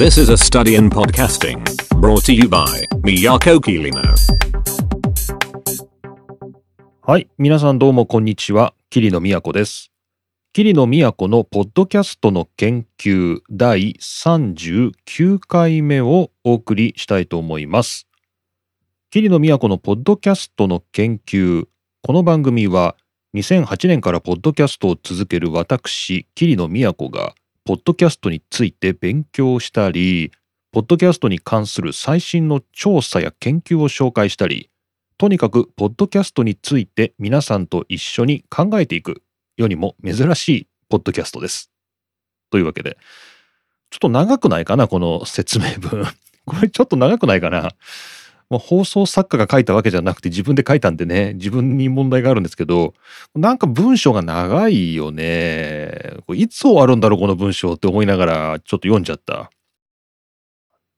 This is a study in podcasting brought to you by Miyako Kirino. はい。皆さんどうもこんにちは。桐野都です。桐野都のポッドキャストの研究第39回目をお送りしたいと思います。桐野都のポッドキャストの研究。この番組は2008年からポッドキャストを続ける私、桐野都が、ポッドキャストについて勉強したり、ポッドキャストに関する最新の調査や研究を紹介したり、とにかく、ポッドキャストについて皆さんと一緒に考えていく、世にも珍しいポッドキャストです。というわけで、ちょっと長くないかな、この説明文。これちょっと長くないかな。もう放送作家が書いたわけじゃなくて自分で書いたんでね、自分に問題があるんですけど、なんか文章が長いよね。これいつ終わるんだろう、この文章って思いながら、ちょっと読んじゃった。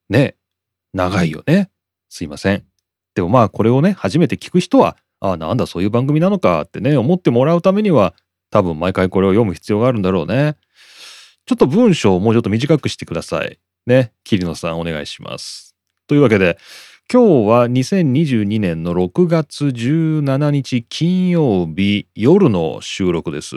ね。長いよね。すいません。でもまあこれをね初めて聞く人はああなんだそういう番組なのかってね思ってもらうためには多分毎回これを読む必要があるんだろうね。ちょっと文章をもうちょっと短くしてください。ね。桐野さんお願いします。というわけで今日は2022年の6月17日金曜日夜の収録です。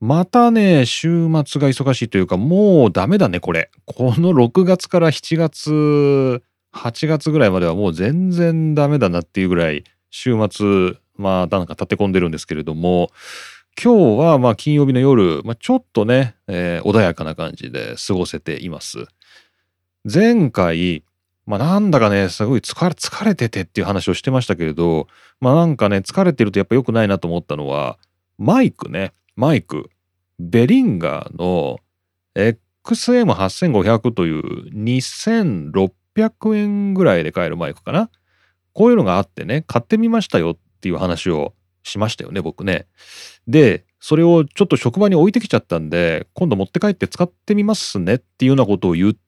またね週末が忙しいというかもうダメだねこれ。この6月から7月8月ぐらいまではもう全然ダメだなっていうぐらい週末まあなんか立て込んでるんですけれども今日はまあ金曜日の夜、まあ、ちょっとね、えー穏やかな感じで過ごせています。前回まあなんだかねすごい疲れ疲れててっていう話をしてましたけれどまあなんかね疲れてるとやっぱ良くないなと思ったのはマイクね。マイク。ベリンガーの XM8500 という2600円ぐらいで買えるマイクかな。こういうのがあってね買ってみましたよっていう話をしましたよね僕ね。でそれをちょっと職場に置いてきちゃったんで今度持って帰って使ってみますねっていうようなことを言って、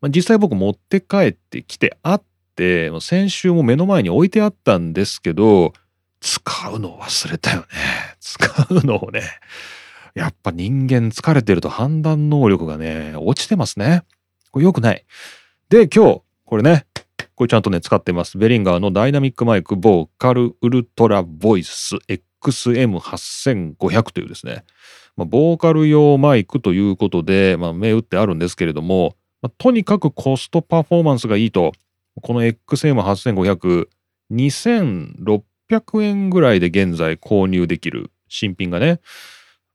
まあ、実際僕持って帰ってきてあって先週も目の前に置いてあったんですけど使うの忘れたよね。使うのをねやっぱ人間疲れてると判断能力がね落ちてますね。これ良くない。で今日これねこれちゃんとね使ってます。ベリンガーのダイナミックマイクボーカルウルトラボイス XM8500 というですね、ボーカル用マイクということで、まあ、銘打ってあるんですけれども、まあ、とにかくコストパフォーマンスがいいと。この XM8500 2600円ぐらいで現在購入できる新品がね、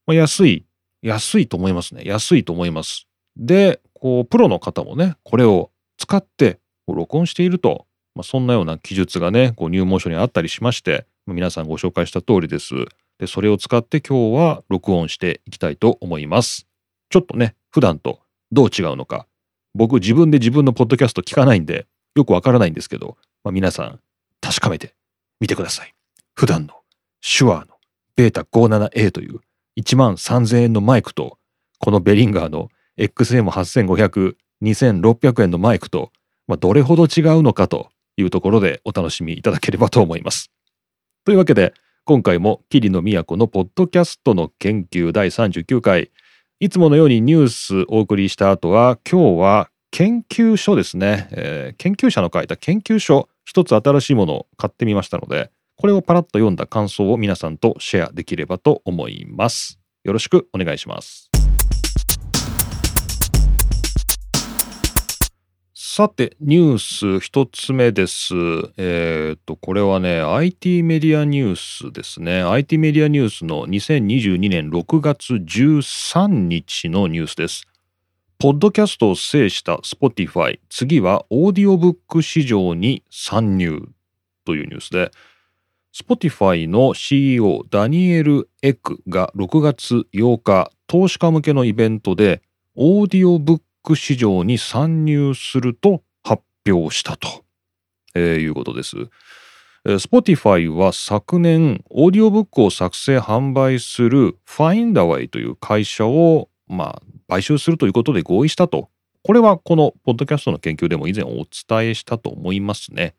まあ、安い安いと思いますね。安いと思います。でこうプロの方もねこれを使って録音していると、まあ、そんなような記述がねこう入門書にあったりしまして皆さんご紹介した通りです。でそれを使って今日は録音していきたいと思います。ちょっとね普段とどう違うのか僕自分で自分のポッドキャスト聞かないんでよくわからないんですけど、まあ、皆さん確かめてみてください普段の手話のベータ 57A という1万3000円のマイクとこのベリンガーの XM8500 2600円のマイクと、まあ、どれほど違うのかというところでお楽しみいただければと思います。というわけで今回も桐野都のポッドキャストの研究第39回いつものようにニュースお送りした後は今日は研究所ですね、えー研究者の書いた研究所一つ新しいものを買ってみましたのでこれをパラッと読んだ感想を皆さんとシェアできればと思います。よろしくお願いします。さて、ニュース一つ目です。えっ、と、これはね、IT メディアニュースですね。IT メディアニュースの2022年6月13日のニュースです。ポッドキャストを制した Spotify、次はオーディオブック市場に参入というニュースで、Spotify の CEO ダニエル・エクが6月8日、投資家向けのイベントで、オーディオブック市場に参入すると発表したと、えーいうことです。Spotify は昨年、オーディオブックを作成販売する Findaway という会社を、まあ、買収するということで合意したと。これはこのポッドキャストの研究でも以前お伝えしたと思いますね。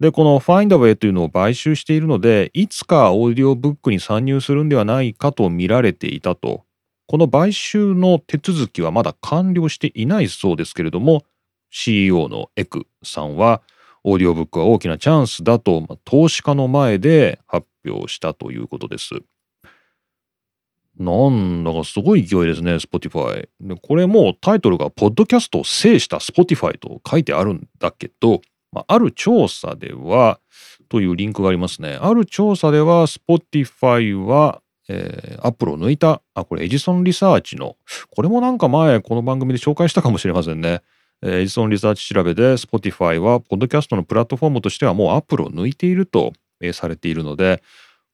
で、この Findaway というのを買収しているので、いつかオーディオブックに参入するんではないかと見られていたと。この買収の手続きはまだ完了していないそうですけれども CEO のエクさんはオーディオブックは大きなチャンスだと、ま、投資家の前で発表したということです。なんだかすごい勢いですね、Spotify。でこれもタイトルが、ポッドキャストを制した Spotify と書いてあるんだけど、まあ、ある調査では、というリンクがありますね。ある調査では、Spotify は、えー、アップルを抜いた、あ、これエジソンリサーチの、これもなんか前この番組で紹介したかもしれませんね。エジソンリサーチ調べで Spotify はポッドキャストのプラットフォームとしてはもう Apple を抜いているとされているので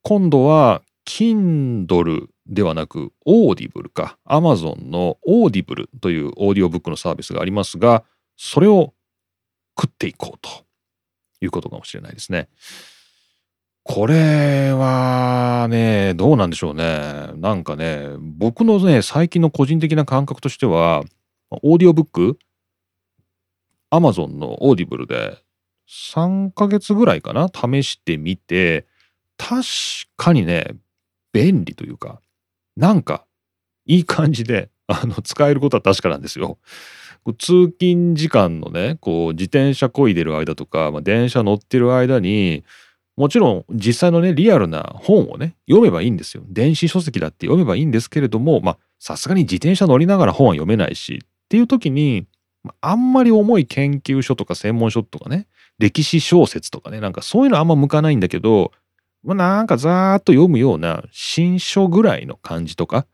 今度は Kindle ではなく Audible か Amazon の Audible というオーディオブックのサービスがありますがそれを食っていこうということかもしれないですね。これはね、どうなんでしょうね。なんかね、僕のね、最近の個人的な感覚としては、オーディオブックアマゾンの Audible で3ヶ月ぐらいかな試してみて確かにね便利というかなんかいい感じであの使えることは確かなんですよ。通勤時間のねこう自転車こいでる間とか、まあ、電車乗ってる間にもちろん実際のねリアルな本をね読めばいいんですよ。電子書籍だって読めばいいんですけれどもまあさすがに自転車乗りながら本は読めないしっていう時にあんまり重い研究書とか専門書とかね、歴史小説とかね、なんかそういうのあんま向かないんだけど、まあ、なんかざーっと読むような新書ぐらいの感じとか、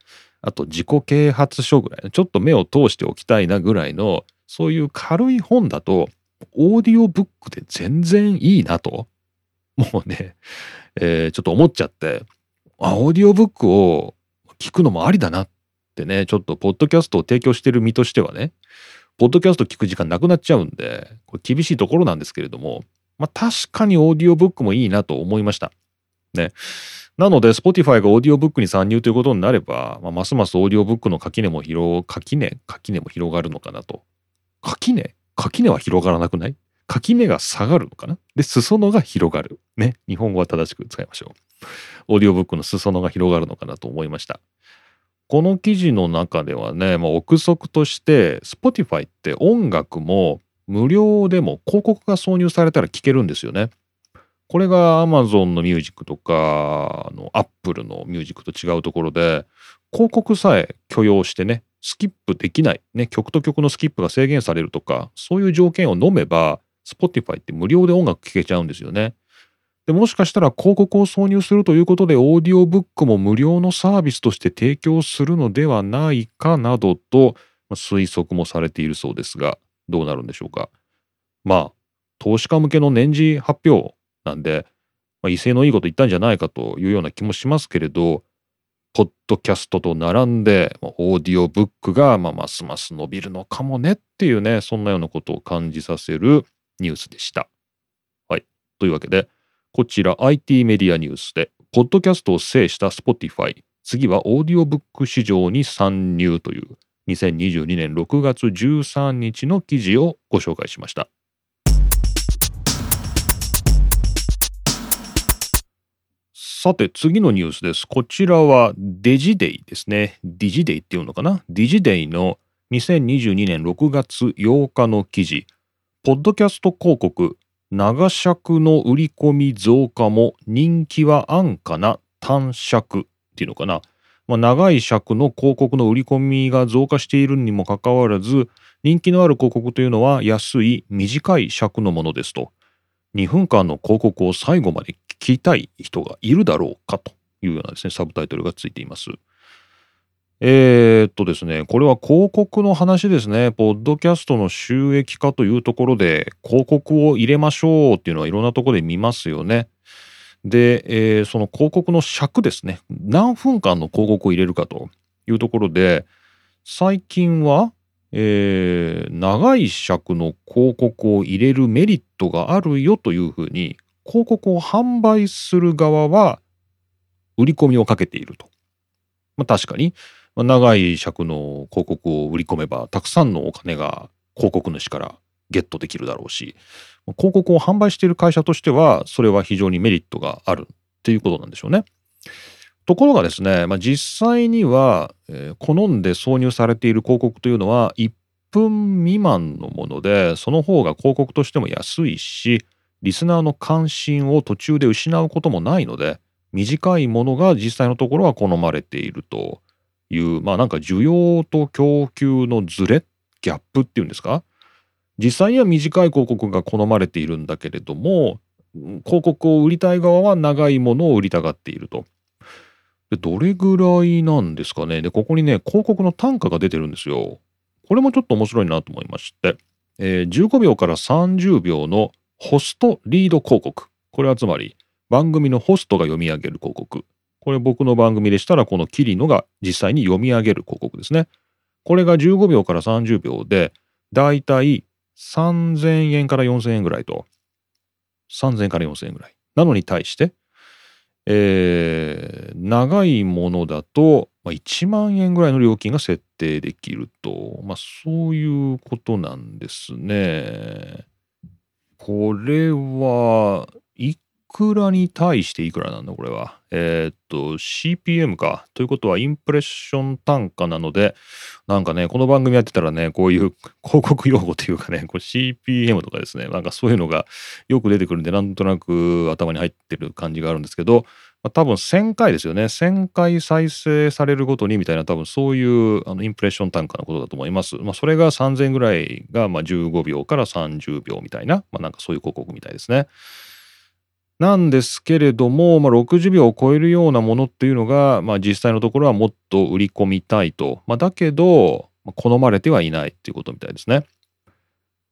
あと自己啓発書ぐらいの、ちょっと目を通しておきたいなぐらいの、そういう軽い本だと、オーディオブックで全然いいなと、もうね、えー、ちょっと思っちゃって、あ、オーディオブックを聞くのもありだなってね、ちょっとポッドキャストを提供してる身としてはね、ポッドキャスト聞く時間なくなっちゃうんで、これ厳しいところなんですけれども、まあ確かにオーディオブックもいいなと思いました。ね。なので、Spotify がオーディオブックに参入ということになれば、まあ、ますますオーディオブックの垣根も広、垣根垣根も広がるのかなと。垣根？垣根は広がらなくない？垣根が下がるのかな？で、裾野が広がる。ね。日本語は正しく使いましょう。オーディオブックの裾野が広がるのかなと思いました。この記事の中ではね、まあ、憶測として Spotify って音楽も無料でも広告が挿入されたら聴けるんですよね。これが Amazon のミュージックとかの Apple のミュージックと違うところで広告さえ許容してねスキップできない、ね、曲と曲のスキップが制限されるとかそういう条件を飲めば Spotify って無料で音楽聴けちゃうんですよね。でもしかしたら広告を挿入するということでオーディオブックも無料のサービスとして提供するのではないかなどと推測もされているそうですがどうなるんでしょうかまあ投資家向けの年次発表なんで、まあ、威勢のいいこと言ったんじゃないかというような気もしますけれどポッドキャストと並んでオーディオブックがまあますます伸びるのかもねっていうねそんなようなことを感じさせるニュースでした。はい。というわけでこちら IT メディアニュースで、ポッドキャストを制した Spotify、次はオーディオブック市場に参入という2022年6月13日の記事をご紹介しました。さて次のニュースです。こちらはデジデイですね。デジデイっていうのかな？デジデイの2022年6月8日の記事。ポッドキャスト広告長尺の売り込み増加も人気は安価な？短尺。っていうのかな、まあ、長い尺の広告の売り込みが増加しているにもかかわらず人気のある広告というのは安い短い尺のものですと。2分間の広告を最後まで聞きたい人がいるだろうかというようなですねサブタイトルがついています。えー、っとですね、これは広告の話ですね。ポッドキャストの収益化というところで、広告を入れましょうっていうのはいろんなところで見ますよね。で、えー、その広告の尺ですね。何分間の広告を入れるかというところで、最近は、えー、長い尺の広告を入れるメリットがあるよというふうに、広告を販売する側は売り込みをかけていると。まあ、確かに長い尺の広告を売り込めばたくさんのお金が広告主からゲットできるだろうし広告を販売している会社としてはそれは非常にメリットがあるっていうことなんでしょうね。ところがですね、まあ、実際には、えー、好んで挿入されている広告というのは1分未満のものでその方が広告としても安いしリスナーの関心を途中で失うこともないので短いものが実際のところは好まれているというまあなんか需要と供給のズレギャップっていうんですか？実際には短い広告が好まれているんだけれども広告を売りたい側は長いものを売りたがっていると。でどれぐらいなんですかね？でここにね広告の単価が出てるんですよ。これもちょっと面白いなと思いまして、えー、15秒から30秒のホストリード広告。これはつまり番組のホストが読み上げる広告。これ僕の番組でしたらこのキリノが実際に読み上げる広告ですね。これが15秒から30秒でだいたい3000円から4000円ぐらいと3000円から4000円ぐらい。なのに対して、えー、長いものだと、まあ、1万円ぐらいの料金が設定できると、まあ、そういうことなんですね。これはくらに対していくらなんだこれは。えー、っと CPM か。ということはインプレッション単価なのでなんかねこの番組やってたらねこういう広告用語というかね CPM とかですねなんかそういうのがよく出てくるんでなんとなく頭に入ってる感じがあるんですけど、まあ、多分1000回ですよね1000回再生されるごとにみたいな多分そういうあのインプレッション単価のことだと思います。まあ、それが3000ぐらいがまあ15秒から30秒みたいな、まあ、なんかそういう広告みたいですね。なんですけれども、まあ、60秒を超えるようなものっていうのが、まあ、実際のところはもっと売り込みたいと。まあ、だけど、好まれてはいないっていうことみたいですね。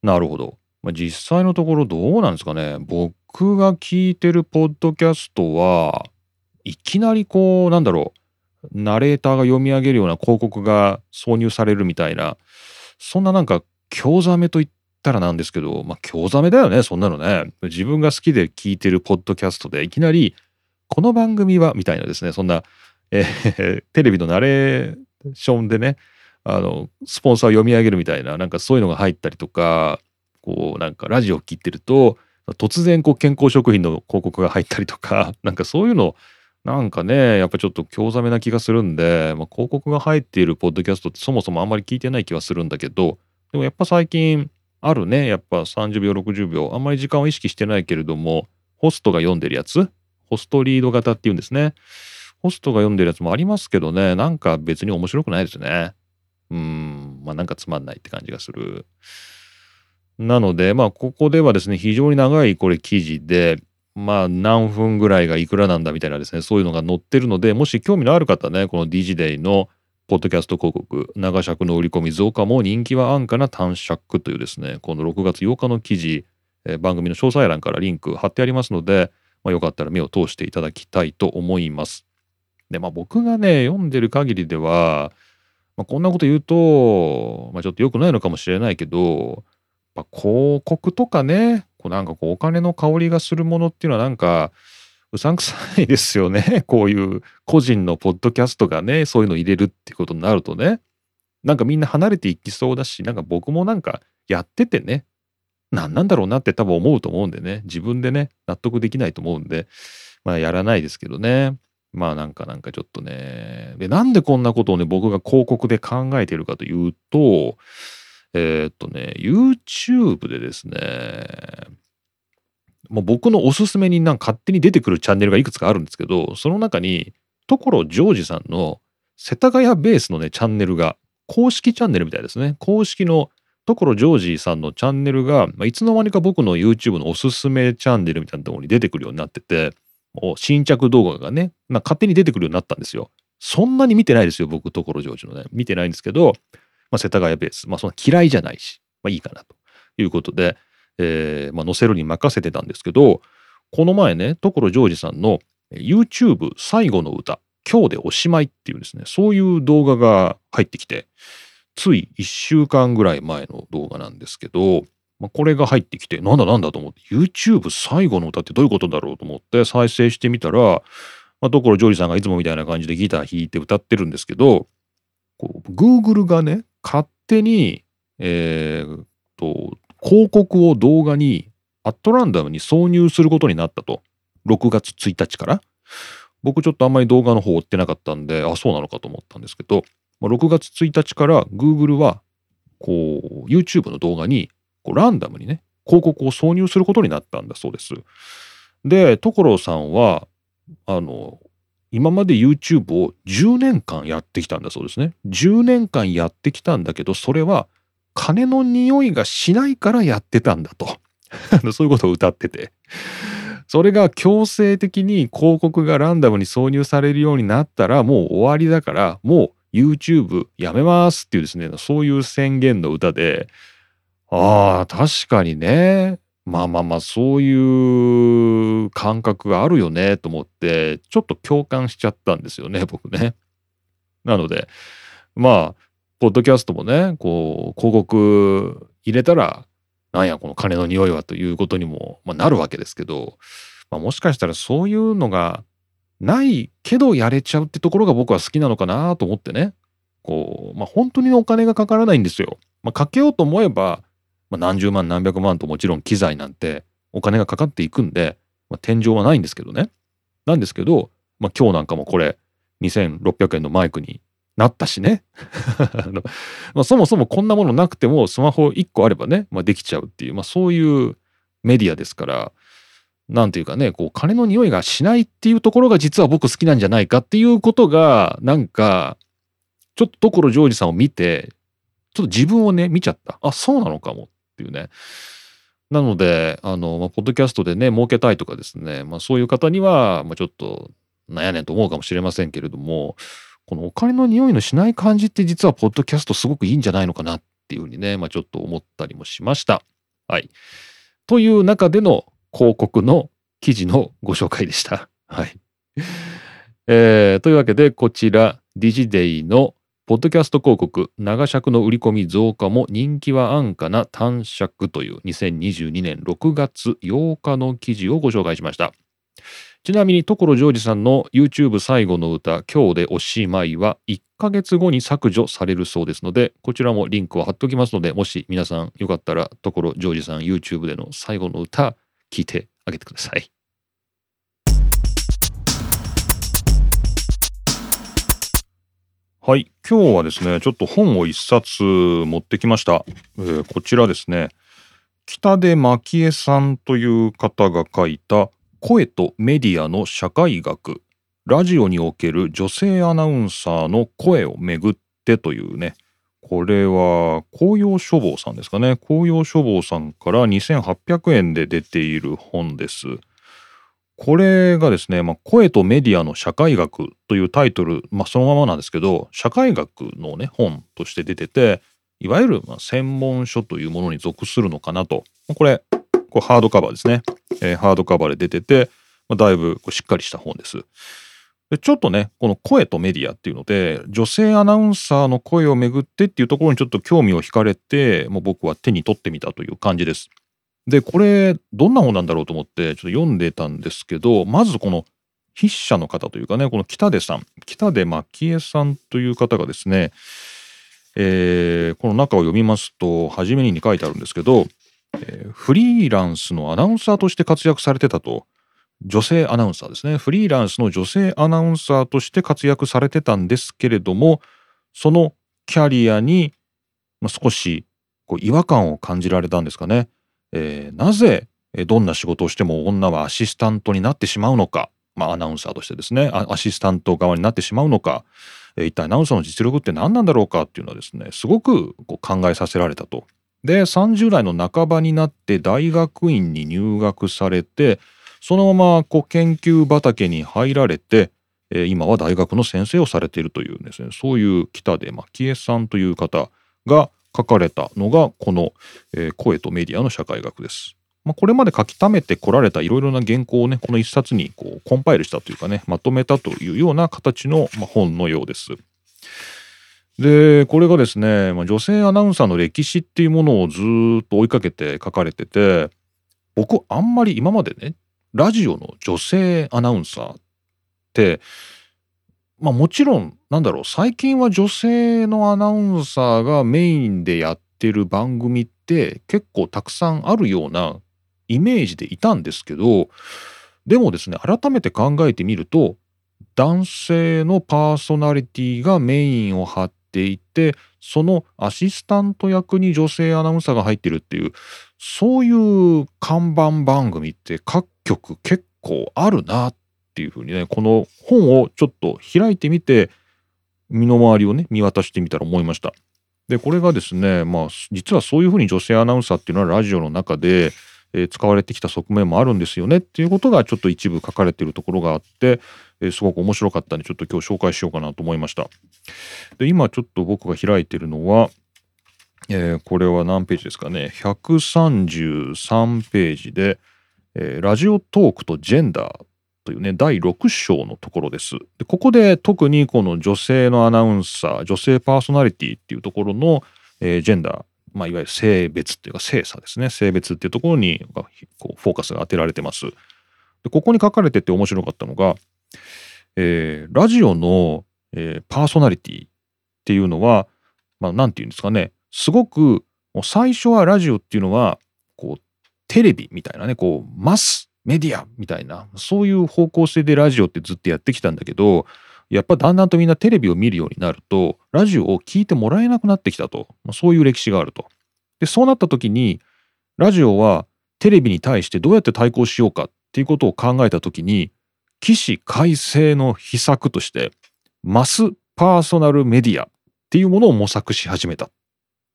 なるほど。まあ、実際のところどうなんですかね。僕が聞いてるポッドキャストはいきなりこう、なんだろう、ナレーターが読み上げるような広告が挿入されるみたいな、そんななんか興ざめといってったらなんですけど、まあ、興ざめだよね、そんなのね。自分が好きで聞いてるポッドキャストで、いきなり、この番組は、みたいなですね、そんな、えー、テレビのナレーションでね、あの、スポンサーを読み上げるみたいな、なんかそういうのが入ったりとか、こう、なんかラジオを聞いてると、突然こう健康食品の広告が入ったりとか、なんかそういうの、なんかね、やっぱちょっと興ざめな気がするんで、まあ、広告が入っているポッドキャストってそもそもあんまり聞いてない気はするんだけど、でもやっぱ最近、あるね。やっぱ30秒、60秒。あんまり時間を意識してないけれども、ホストが読んでるやつ？ホストリード型っていうんですね。ホストが読んでるやつもありますけどね、なんか別に面白くないですね。うん、まあなんかつまんないって感じがする。なので、まあここではですね、非常に長いこれ記事で、まあ何分ぐらいがいくらなんだみたいなですね、そういうのが載ってるので、もし興味のある方ね、この DG デイのポッドキャスト広告、長尺の売り込み増加も人気は安価な短尺というですね、この6月8日の記事、えー、番組の詳細欄からリンク貼ってありますので、まあ、よかったら目を通していただきたいと思います。で、まあ僕がね、読んでる限りでは、まあ、こんなこと言うと、まあ、ちょっと良くないのかもしれないけど、まあ、広告とかね、こうなんかこうお金の香りがするものっていうのはなんか、うさんくさいですよね。こういう個人のポッドキャストがね、そういうの入れるってことになるとね。なんかみんな離れていきそうだし、なんか僕もなんかやっててね、何なんだろうなって多分思うと思うんでね、自分でね、納得できないと思うんで、まあやらないですけどね。まあなんかなんかちょっとね。で、なんでこんなことをね、僕が広告で考えてるかというと、えー、っとね、YouTube でですね、もう僕のおすすめになんか勝手に出てくるチャンネルがいくつかあるんですけど、その中に、所ジョージさんの世田谷ベースのね、チャンネルが、公式チャンネルみたいですね。公式の所ジョージさんのチャンネルが、まあ、いつの間にか僕の YouTube のおすすめチャンネルみたいなところに出てくるようになってて、もう新着動画がね、まあ、勝手に出てくるようになったんですよ。そんなに見てないですよ、僕、所ジョージのね。見てないんですけど、まあ、世田谷ベース。まあ、そんな嫌いじゃないし、まあいいかなということで、えー、まあ、載せるに任せてたんですけど、この前ね、所ジョージさんの YouTube 最後の歌、今日でおしまいっていうですね、そういう動画が入ってきて、つい1週間ぐらい前の動画なんですけど、まあ、これが入ってきて、なんだなんだと思って、YouTube 最後の歌ってどういうことだろうと思って再生してみたら、まあ、所ジョージさんがいつもみたいな感じでギター弾いて歌ってるんですけど、こう Google がね、勝手に、えー、と、広告を動画にアットランダムに挿入することになったと。6月1日から。僕ちょっとあんまり動画の方追ってなかったんで、あ、そうなのかと思ったんですけど、6月1日から Google は、こう、YouTube の動画に、こうランダムにね、広告を挿入することになったんだそうです。で、所さんは、あの、今まで YouTube を10年間やってきたんだそうですね。10年間やってきたんだけど、それは金の匂いがしないからやってたんだと。そういうことを歌ってて。それが強制的に広告がランダムに挿入されるようになったらもう終わりだからもう YouTube やめますっていうですね、そういう宣言の歌で、ああ、確かにね。まあまあまあ、そういう感覚があるよねと思って、ちょっと共感しちゃったんですよね、僕ね。なので、まあ、ポッドキャストもね、こう、広告入れたら、なんやこの金の匂いはということにも、まあ、なるわけですけど、まあ、もしかしたらそういうのがないけどやれちゃうってところが僕は好きなのかなと思ってねこう、まあ、本当にお金がかからないんですよ。まあ、かけようと思えば、まあ、何十万何百万ともちろん機材なんてお金がかかっていくんで、まあ、天井はないんですけどね。なんですけど、まあ、今日なんかもこれ2600円のマイクになったしね。まあ、そもそもこんなものなくてもスマホ1個あればね、まあ、できちゃうっていう、まあ、そういうメディアですからなんていうかねこう金の匂いがしないっていうところが実は僕好きなんじゃないかっていうことがなんかちょっと所ジョージさんを見てちょっと自分をね見ちゃった。あそうなのかもっていうね。なのであの、まあ、ポッドキャストでね儲けたいとかですね、まあ、そういう方には、まあ、ちょっと悩ねんと思うかもしれませんけれどもこのお金の匂いのしない感じって実はポッドキャストすごくいいんじゃないのかなっていうふうにね、まあ、ちょっと思ったりもしました。はい。という中での広告の記事のご紹介でした。はい。えー、というわけでこちらディジデイのポッドキャスト広告長尺の売り込み増加も人気は安価な短尺という2022年6月8日の記事をご紹介しました。ちなみに所ジョージさんの YouTube 最後の歌「今日でおしまい」は1ヶ月後に削除されるそうですのでこちらもリンクを貼っておきますのでもし皆さんよかったら所ジョージさん YouTube での最後の歌聞いてあげてください。はい。今日はですね、ちょっと本を一冊持ってきました。えー、こちらですね、北出蒔絵さんという方が書いた声とメディアの社会学。ラジオにおける女性アナウンサーの声をめぐってというね。これは紅葉書房さんですかね。紅葉書房さんから2800円で出ている本です。これがですね、まあ、声とメディアの社会学というタイトル、まあ、そのままなんですけど社会学のね本として出てていわゆるま専門書というものに属するのかなと。これこうハードカバーですね、えー、ハードカバーで出てて、まあ、だいぶこうしっかりした本です。でちょっとねこの声とメディアっていうので女性アナウンサーの声をめぐってっていうところにちょっと興味を惹かれてもう僕は手に取ってみたという感じです。でこれどんな本なんだろうと思ってちょっと読んでたんですけどまずこの筆者の方というかねこの北出さん北出蒔絵さんという方がですね、えー、この中を読みますと初めに書いてあるんですけどえー、フリーランスのアナウンサーとして活躍されてたと。女性アナウンサーですね。フリーランスの女性アナウンサーとして活躍されてたんですけれどもそのキャリアに少しこう違和感を感じられたんですかね、えー、なぜどんな仕事をしても女はアシスタントになってしまうのか、まあ、アナウンサーとしてですね。アシスタント側になってしまうのか。一体アナウンサーの実力って何なんだろうかっていうのはですねすごくこう考えさせられたと。で30代の半ばになって大学院に入学されてそのままこう研究畑に入られて、今は大学の先生をされているというですねそういう北出蒔絵さんという方が書かれたのがこの、声とメディアの社会学です。まあ、これまで書き溜めてこられたいろいろな原稿をねこの一冊にこうコンパイルしたというかねまとめたというような形の、本のようです。でこれがですね、まあ、女性アナウンサーの歴史っていうものをずっと追いかけて書かれてて僕あんまり今までねラジオの女性アナウンサーってまあもちろんなんだろう最近は女性のアナウンサーがメインでやってる番組って結構たくさんあるようなイメージでいたんですけどでもですね改めて考えてみると男性のパーソナリティがメインを張っていてそのアシスタント役に女性アナウンサーが入ってるっていうそういう看板番組って各局結構あるなっていうふうにねこの本をちょっと開いてみて身の回りをね見渡してみたら思いました。でこれがですねまあ実はそういうふうに女性アナウンサーっていうのはラジオの中で、使われてきた側面もあるんですよねっていうことがちょっと一部書かれているところがあって、すごく面白かったんでちょっと今日紹介しようかなと思いました。で今ちょっと僕が開いてるのは、えー、これは何ページですかね133ページで、えラジオトークとジェンダーというね、第6章のところです。でここで特にこの女性のアナウンサー、女性パーソナリティっていうところの、えー、ジェンダー、まあ、いわゆる性別っていうか性差ですね。性別っていうところにこうフォーカスが当てられてます。でここに書かれてて面白かったのが、えー、ラジオの、えー、パーソナリティっていうのは、まあ、ていうんですかね、すごく最初はラジオっていうのはこうテレビみたいなねこうマスメディアみたいなそういう方向性でラジオってずっとやってきたんだけどやっぱだんだんとみんなテレビを見るようになるとラジオを聞いてもらえなくなってきたと、まあ、そういう歴史があると。でそうなった時にラジオはテレビに対してどうやって対抗しようかっていうことを考えた時に起死回生の秘策としてマスパーソナルメディアっていうものを模索し始めたっ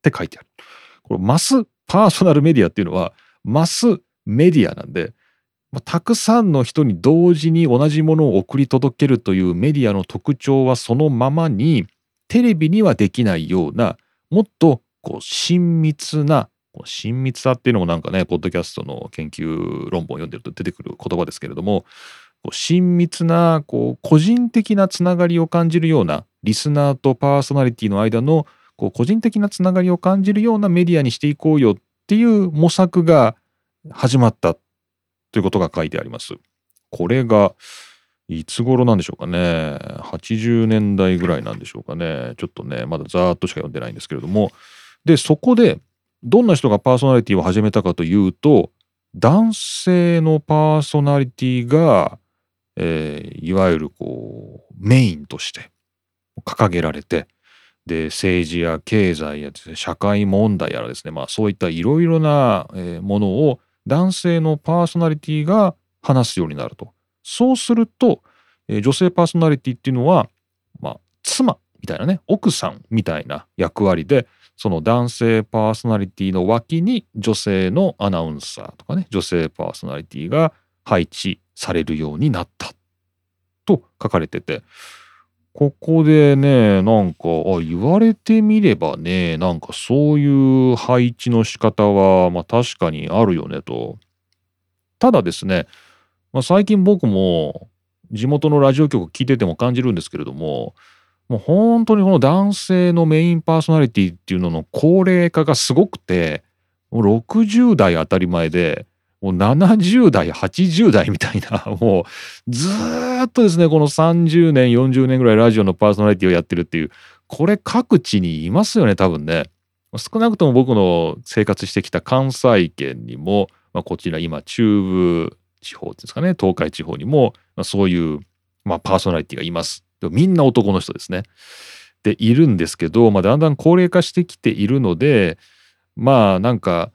て書いてある。これマスパーソナルメディアっていうのはマスメディアなんでまあ、たくさんの人に同時に同じものを送り届けるというメディアの特徴はそのままにテレビにはできないようなもっとこう親密な親密さっていうのもなんかねポッドキャストの研究論文を読んでると出てくる言葉ですけれども親密なこう個人的なつながりを感じるようなリスナーとパーソナリティの間のこう個人的なつながりを感じるようなメディアにしていこうよっていう模索が始まったということが書いてあります。これがいつ頃なんでしょうかね。80年代ぐらいなんでしょうかね。ちょっとね、まだざーっとしか読んでないんですけれども。で、そこでどんな人がパーソナリティを始めたかというと、男性のパーソナリティが、えー、いわゆるこう、メインとして掲げられて、で、政治や経済や社会問題やらですね、まあそういったいろいろなものを男性のパーソナリティが話すようになると。そうすると、女性パーソナリティっていうのは、まあ、妻みたいなね、奥さんみたいな役割で、その男性パーソナリティの脇に女性のアナウンサーとかね、女性パーソナリティが配置されるようになったと書かれてて、ここでね、なんか、あ、言われてみればね、なんかそういう配置の仕方は、まあ確かにあるよねと。ただですね、まあ、最近僕も地元のラジオ局聞いてても感じるんですけれども、もう本当にこの男性のメインパーソナリティっていうのの高齢化がすごくて、もう60代当たり前で、もう70代、80代みたいな、もうずっとですね、この30年、40年ぐらいラジオのパーソナリティをやってるっていう、これ各地にいますよね、多分ね。少なくとも僕の生活してきた関西圏にも、まあ、こちら今中部地方ですかね、東海地方にも、まあ、そういう、まあ、パーソナリティがいます。でみんな男の人ですね。で、いるんですけど、まあ、だんだん高齢化してきているので、まあなんか、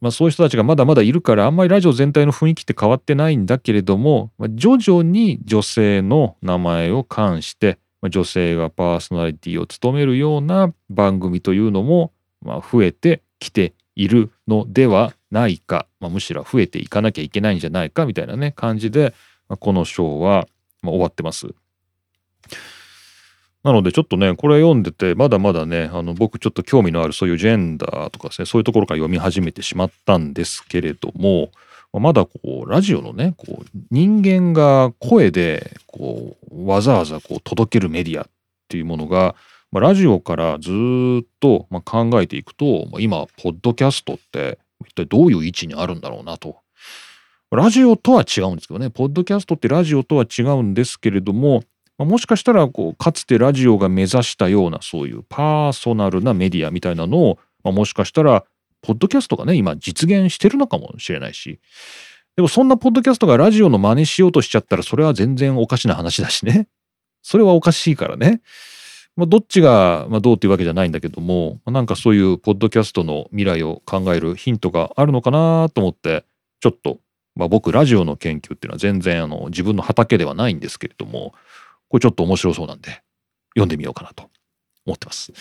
まあ、そういう人たちがまだまだいるからあんまりラジオ全体の雰囲気って変わってないんだけれども、まあ、徐々に女性の名前を冠して、まあ、女性がパーソナリティを務めるような番組というのも、まあ、増えてきているのではないか、まあ、むしろ増えていかなきゃいけないんじゃないかみたいなね感じで、まあ、この章は、まあ、終わってます。なのでちょっとねこれ読んでてまだまだねあの僕ちょっと興味のあるそういうジェンダーとかですねそういうところから読み始めてしまったんですけれどもまだこうラジオのねこう人間が声でこうわざわざこう届けるメディアっていうものが、まあ、ラジオからずっとま考えていくと、ま、今ポッドキャストって一体どういう位置にあるんだろうなと。ラジオとは違うんですけどね、ポッドキャストってラジオとは違うんですけれども、まあ、もしかしたらこうかつてラジオが目指したようなそういうパーソナルなメディアみたいなのを、まあ、もしかしたらポッドキャストがね今実現してるのかもしれないしでもそんなポッドキャストがラジオの真似しようとしちゃったらそれは全然おかしな話だしねそれはおかしいからね。まあ、どっちが、まあ、どうっていうわけじゃないんだけども、まあ、なんかそういうポッドキャストの未来を考えるヒントがあるのかなと思って、ちょっと、まあ、僕、ラジオの研究っていうのは全然あの自分の畑ではないんですけれども、これちょっと面白そうなんで、読んでみようかなと思ってます。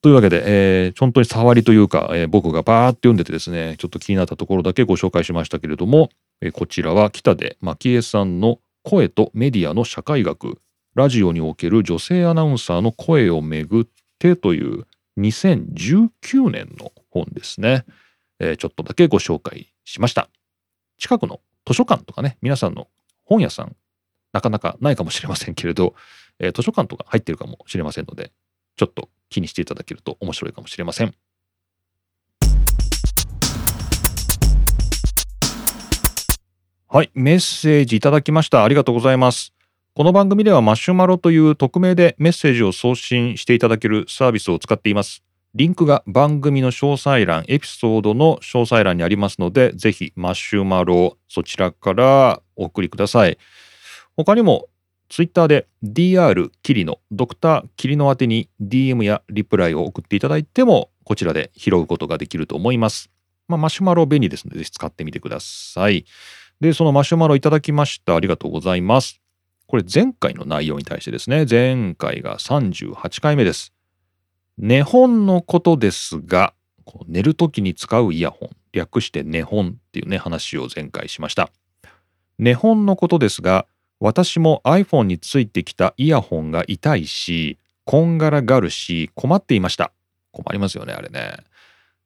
というわけで、えー、本当に触りというか、えー、僕がバーって読んでてですね、ちょっと気になったところだけご紹介しましたけれども、えー、こちらは北出蒔絵さんの声とメディアの社会学ラジオにおける女性アナウンサーの声をめぐってという2019年の本ですね、えー、ちょっとだけご紹介しました近くの図書館とかね皆さんの本屋さんなかなかないかもしれませんけれど、えー、図書館とか入ってるかもしれませんのでちょっと気にしていただけると面白いかもしれませんはい、メッセージいただきました。ありがとうございます。この番組ではマシュマロという匿名でメッセージを送信していただけるサービスを使っています。リンクが番組の詳細欄、エピソードの詳細欄にありますので、ぜひマシュマロそちらからお送りください。他にもツイッターで DR キリノ、ドクターキリノ宛てに DM やリプライを送っていただいても、こちらで拾うことができると思います。まあ、マシュマロ便利ですので、ぜひ使ってみてください。で、そのマシュマロいただきました。ありがとうございます。これ前回の内容に対してですね、前回が38回目です。寝本のことですが、寝るときに使うイヤホン、略して寝本っていうね、話を前回しました。寝本のことですが、私も iPhone についてきたイヤホンが痛いし、こんがらがるし、困っていました。困りますよね、あれね。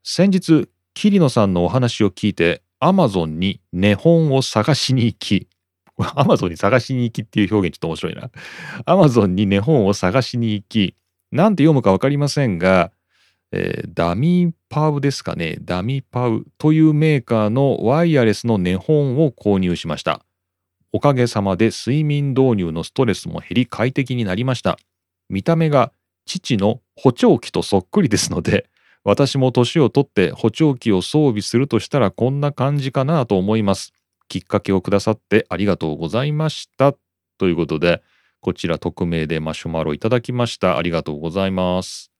先日、桐野さんのお話を聞いて、アマゾンに寝本を探しに行き、アマゾンに探しに行きっていう表現ちょっと面白いな。アマゾンに寝本を探しに行き、なんて読むか分かりませんが、えー、ダミーパウですかね。ダミーパウというメーカーのワイヤレスの寝本を購入しました。おかげさまで睡眠導入のストレスも減り快適になりました。見た目が父の補聴器とそっくりですので、私も年をとって補聴器を装備するとしたらこんな感じかなと思います。きっかけをくださってありがとうございました。ということで、こちら匿名でマシュマロいただきました。ありがとうございます。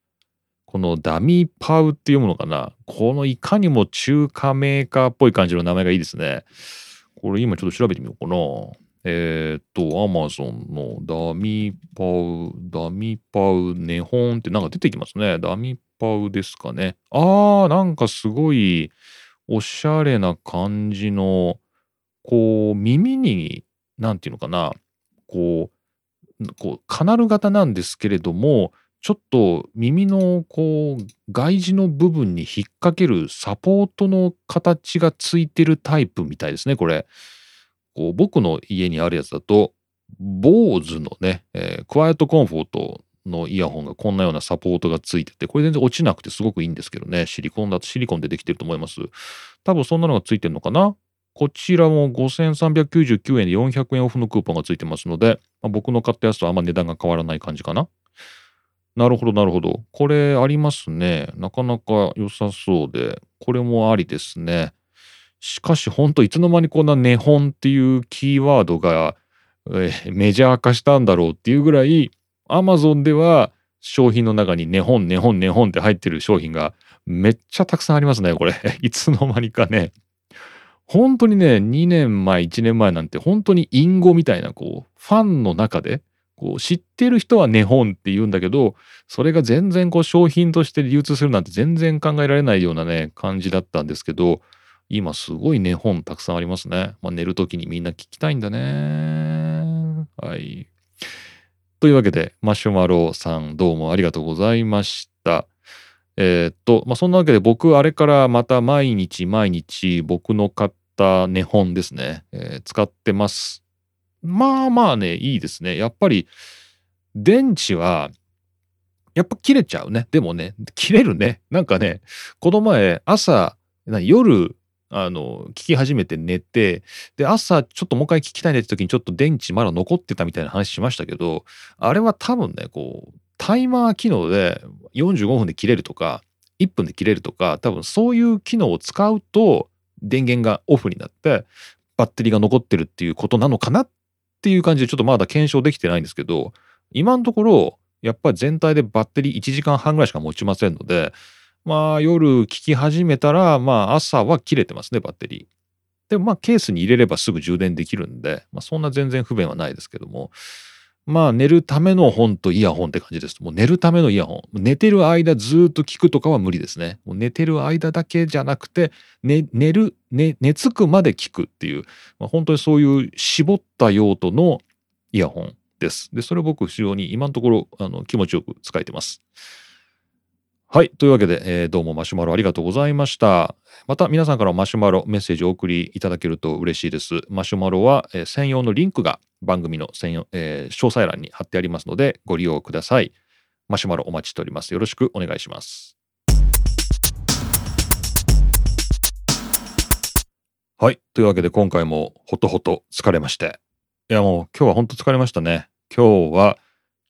このダミーパウっていうものかな？このいかにも中華メーカーっぽい感じの名前がいいですね。これ今ちょっと調べてみようかな。えー、っと、アマゾンのダミパウ、ダミパウ、ネホンってなんか出てきますね。ダミパウですかね。あー、なんかすごいおしゃれな感じの、こう、耳に、なんていうのかな、こう、こうカナル型なんですけれども、ちょっと耳のこう外耳の部分に引っ掛けるサポートの形がついてるタイプみたいですね、これ。こう僕の家にあるやつだと、坊主のね、えー、クワイエットコンフォートのイヤホンがこんなようなサポートがついてて、これ全然落ちなくてすごくいいんですけどね、シリコンだとシリコンでできてると思います。多分そんなのがついてるのかな？こちらも5399円で400円オフのクーポンがついてますので、まあ、僕の買ったやつとあんま値段が変わらない感じかな。なるほど、なるほど。これありますね。なかなか良さそうで、これもありですね。しかし、ほんといつの間にこんな値本っていうキーワードが、え、メジャー化したんだろうっていうぐらい、アマゾンでは商品の中に値本、値本、値本って入ってる商品がめっちゃたくさんありますね、これ。いつの間にかね。本当にね、2年前、1年前なんて本当に隠語みたいな、こう、ファンの中で、こう、知ってる人は値本って言うんだけど、それが全然こう、商品として流通するなんて全然考えられないようなね、感じだったんですけど、今すごい値本たくさんありますね。まあ、寝る時にみんな聞きたいんだね。はい。というわけで、マシュマロさんどうもありがとうございました。えー、っと、まあ、そんなわけで僕、あれからまた毎日毎日僕の買った寝本ですね、えー、使ってます。まあまあね、いいですね。やっぱり、電池は、やっぱ切れちゃうね。でもね、切れるね。なんかね、この前、朝、夜、あの、聞き始めて寝て、で、朝ちょっともう一回聞きたいねって時にちょっと電池まだ残ってたみたいな話しましたけど、あれは多分ね、こう、タイマー機能で45分で切れるとか、1分で切れるとか、多分そういう機能を使うと電源がオフになってバッテリーが残ってるっていうことなのかなっっていう感じでちょっとまだ検証できてないんですけど、今のところ、やっぱり全体でバッテリー1時間半ぐらいしか持ちませんので、まあ夜聞き始めたら、まあ朝は切れてますね、バッテリー。でもまあケースに入れればすぐ充電できるんで、まあそんな全然不便はないですけども、まあ寝るための本とイヤホンって感じです。もう寝るためのイヤホン。寝てる間ずっと聞くとかは無理ですね。もう寝てる間だけじゃなくて、ね、寝る、ね、寝つくまで聞くっていう、まあ、本当にそういう絞った用途のイヤホンです。で、それを僕非常に今のところあの気持ちよく使えてます。はい。というわけで、えー、どうもマシュマロありがとうございました。また皆さんからマシュマロメッセージをお送りいただけると嬉しいです。マシュマロは、えー、専用のリンクが番組の専用、えー、詳細欄に貼ってありますのでご利用ください。マシュマロお待ちしております。よろしくお願いします。はい。というわけで今回もほとほと疲れまして。いやもう今日は本当疲れましたね。今日は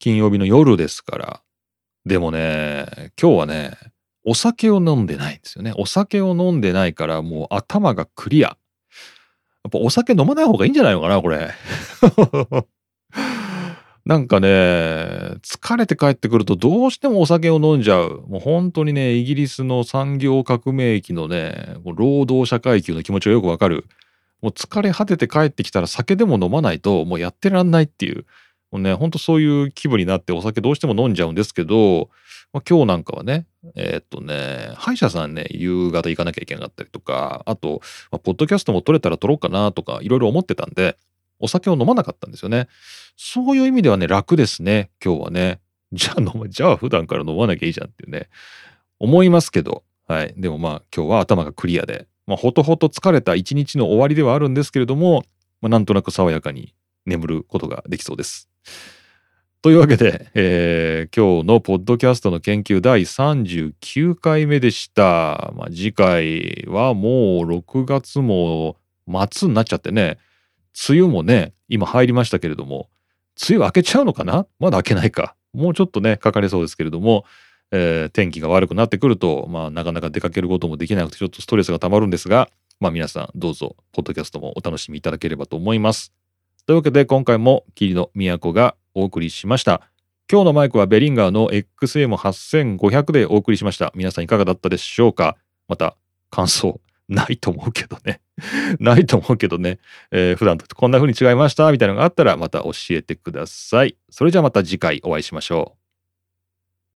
金曜日の夜ですから、でもね、今日はね、お酒を飲んでないんですよね。お酒を飲んでないから、もう頭がクリア。やっぱお酒飲まない方がいいんじゃないのかな、これ。なんかね、疲れて帰ってくるとどうしてもお酒を飲んじゃう。もう本当にね、イギリスの産業革命期のね、労働者階級の気持ちがよくわかる。もう疲れ果てて帰ってきたら酒でも飲まないともうやってらんないっていう。もうね、ほんとそういう気分になってお酒どうしても飲んじゃうんですけど、まあ、今日なんかはね、えー、っとね、歯医者さんね、夕方行かなきゃいけなかったりとか、あと、まあ、ポッドキャストも撮れたら撮ろうかなとか、いろいろ思ってたんで、お酒を飲まなかったんですよね。そういう意味ではね、楽ですね、今日はね。じゃあ飲ま、じゃあ普段から飲まなきゃいいじゃんっていうね、思いますけど、はい。でもまあ今日は頭がクリアで、まあほとほと疲れた一日の終わりではあるんですけれども、まあ、なんとなく爽やかに眠ることができそうです。というわけで、えー、今日のポッドキャストの研究第39回目でした。まあ、次回はもう6月も末になっちゃってね、梅雨もね、今入りましたけれども、梅雨明けちゃうのかな？まだ明けないか。もうちょっとね、かかりそうですけれども、えー、天気が悪くなってくると、まあ、なかなか出かけることもできなくて、ちょっとストレスがたまるんですが、まあ、皆さんどうぞ、ポッドキャストもお楽しみいただければと思います。というわけで今回も霧の都がお送りしました。今日のマイクはベリンガーの XM8500 でお送りしました。皆さんいかがだったでしょうか？また感想ないと思うけどね。ないと思うけどね。えー、普段とこんな風に違いました？みたいなのがあったらまた教えてください。それじゃあまた次回お会いしましょう。